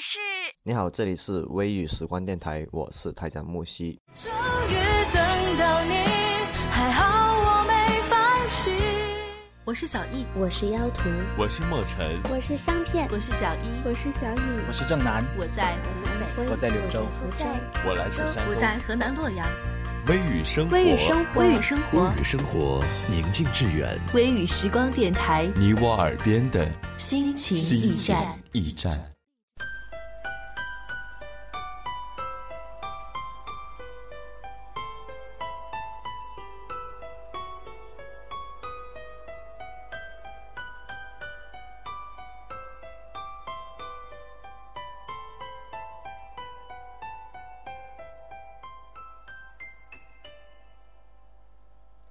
是？你好，这里是微雨时光电台，我是台长木西。终于等到你，还好我没放弃。我是小易，我是妖图，我是墨尘，我是香片，我是小一，我是小乙，我是正南，我在湖北，我在柳州，我在我来自山东，我在河南洛阳。微雨生活，微雨生活，微雨生活，微雨生活，宁静致远。微雨时光电台，你我耳边的心情驿站，驿站。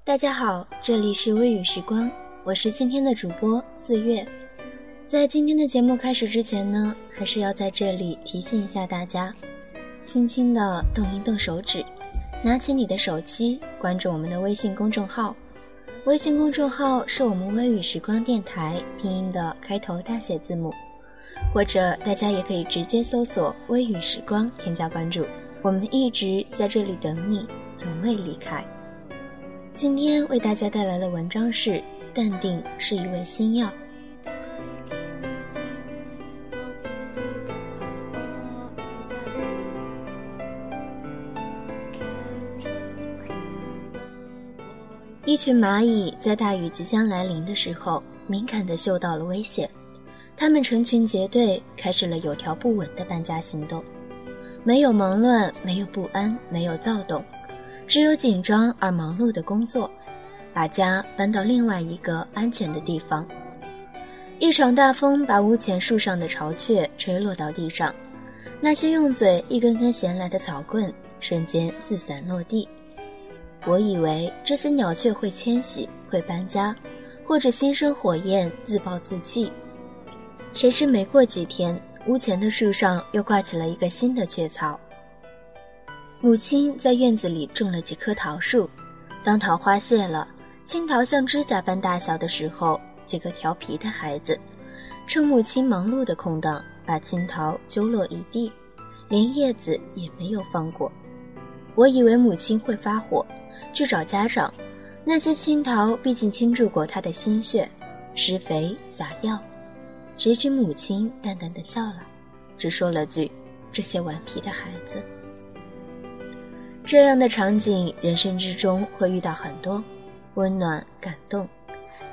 大家好，这里是微雨时光，我是今天的主播四月。在今天的节目开始之前呢，还是要在这里提醒一下大家，轻轻的动一动手指，拿起你的手机，关注我们的微信公众号。微信公众号是我们微雨时光电台拼音的开头大写字母，或者大家也可以直接搜索“微雨时光”添加关注。我们一直在这里等你，从未离开。今天为大家带来的文章是《淡定是一味新药》。一群蚂蚁在大雨即将来临的时候，敏感地嗅到了危险，它们成群结队，开始了有条不紊的搬家行动。没有忙乱，没有不安，没有躁动。只有紧张而忙碌的工作，把家搬到另外一个安全的地方。一场大风把屋前树上的巢雀吹落到地上，那些用嘴一根根衔来的草棍瞬间四散落地。我以为这些鸟雀会迁徙，会搬家，或者心生火焰自暴自弃。谁知没过几天，屋前的树上又挂起了一个新的雀巢。母亲在院子里种了几棵桃树，当桃花谢了，青桃像指甲般大小的时候，几个调皮的孩子趁母亲忙碌的空档，把青桃揪落一地，连叶子也没有放过。我以为母亲会发火，去找家长。那些青桃毕竟倾注过她的心血，施肥撒药。谁知母亲淡淡的笑了，只说了句：“这些顽皮的孩子。”这样的场景，人生之中会遇到很多，温暖、感动。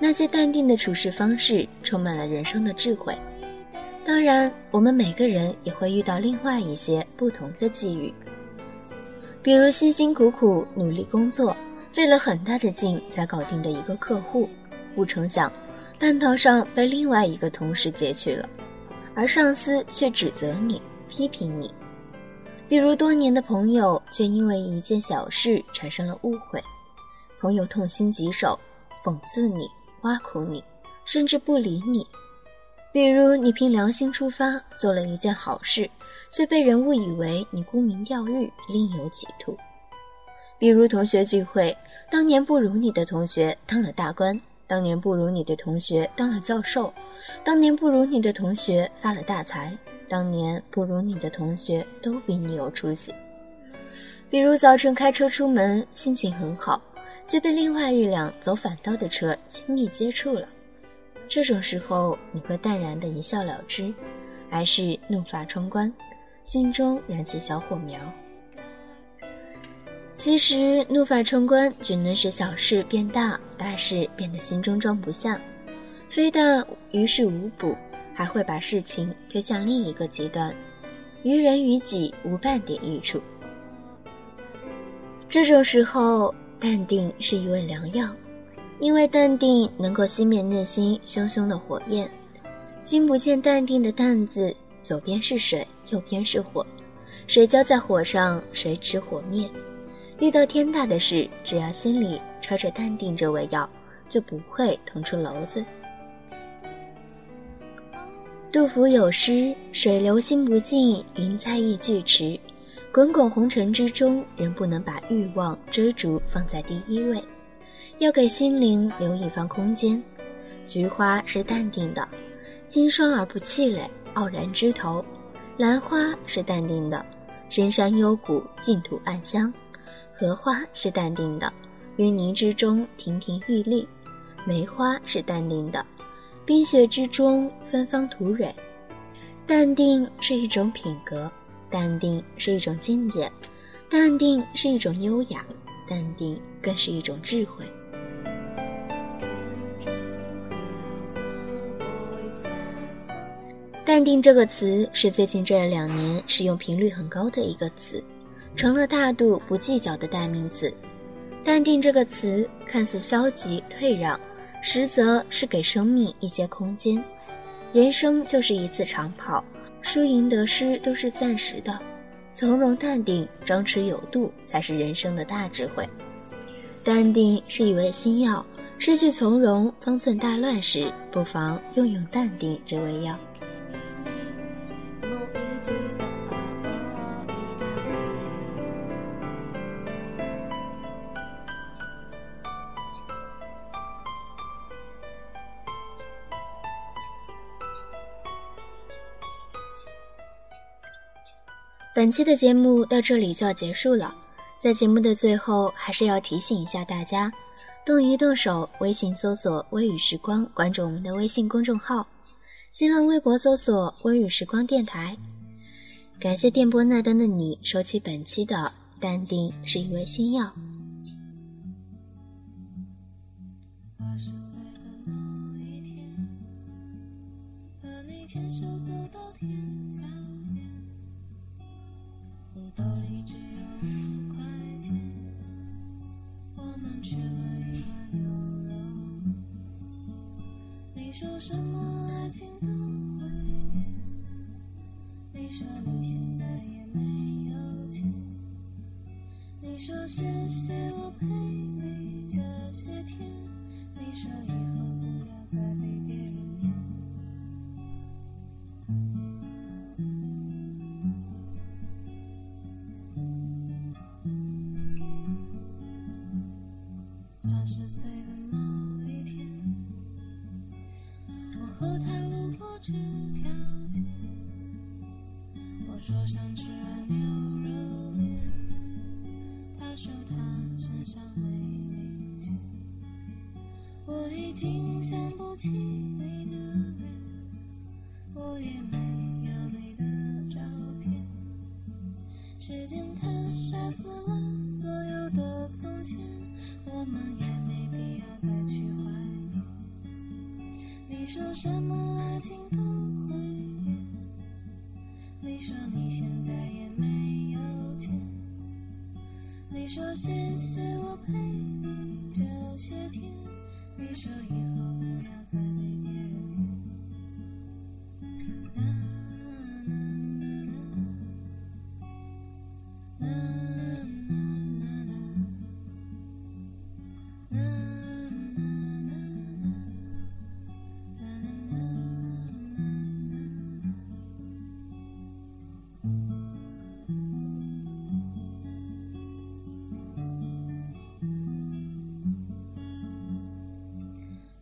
那些淡定的处事方式，充满了人生的智慧。当然，我们每个人也会遇到另外一些不同的际遇，比如辛辛苦苦努力工作，费了很大的劲才搞定的一个客户，不成想，半道上被另外一个同事截去了，而上司却指责你、批评你。比如多年的朋友，却因为一件小事产生了误会，朋友痛心疾首，讽刺你、挖苦你，甚至不理你。比如你凭良心出发做了一件好事，却被人误以为你沽名钓誉、另有企图。比如同学聚会，当年不如你的同学当了大官，当年不如你的同学当了教授，当年不如你的同学发了大财。当年不如你的同学都比你有出息。比如早晨开车出门，心情很好，却被另外一辆走反道的车亲密接触了。这种时候，你会淡然的一笑了之，还是怒发冲冠，心中燃起小火苗？其实，怒发冲冠只能使小事变大，大事变得心中装不下，非但于事无补。还会把事情推向另一个极端，于人于己无半点益处。这种时候，淡定是一味良药，因为淡定能够熄灭内心熊熊的火焰。君不见淡定的“淡”字，左边是水，右边是火，水浇在火上，谁知火灭？遇到天大的事，只要心里揣着淡定这味药，就不会捅出篓子。杜甫有诗：“水流心不静，云在意俱迟。滚滚红尘之中，人不能把欲望追逐放在第一位，要给心灵留一方空间。菊花是淡定的，经霜而不气馁，傲然枝头；兰花是淡定的，深山幽谷，净土暗香；荷花是淡定的，淤泥之中，亭亭玉立；梅花是淡定的，冰雪之中，芬芳吐蕊。淡定是一种品格，淡定是一种境界，淡定是一种优雅，淡定更是一种智慧。淡定这个词是最近这两年使用频率很高的一个词，成了大度不计较的代名词。淡定这个词看似消极退让，实则是给生命一些空间。人生就是一次长跑，输赢得失都是暂时的，从容淡定、张弛有度才是人生的大智慧。淡定是一味心药，失去从容，方寸大乱时，不妨用用淡定这味药。本期的节目到这里就要结束了，在节目的最后，还是要提醒一下大家，动一动手，微信搜索“微雨时光”，关注我们的微信公众号，新浪微博搜索“微雨时光电台”。感谢电波那端的你收起本期的《淡定是一味新药》。二十岁的某一天，和你牵手走到天桥，兜里只有五块钱，我们吃了一碗牛肉。你说什么爱情都会变，你说你现在也没有钱，你说谢谢不起你的脸，我也没有你的照片。时间它杀死了所有的从前，我们也没必要再去怀念。你说什么爱情都会变，你说你现在也没有钱，你说谢谢我陪你这些天。你说以后 mm-hmm.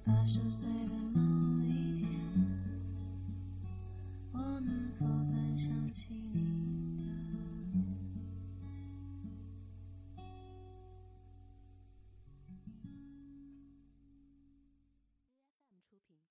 I should say my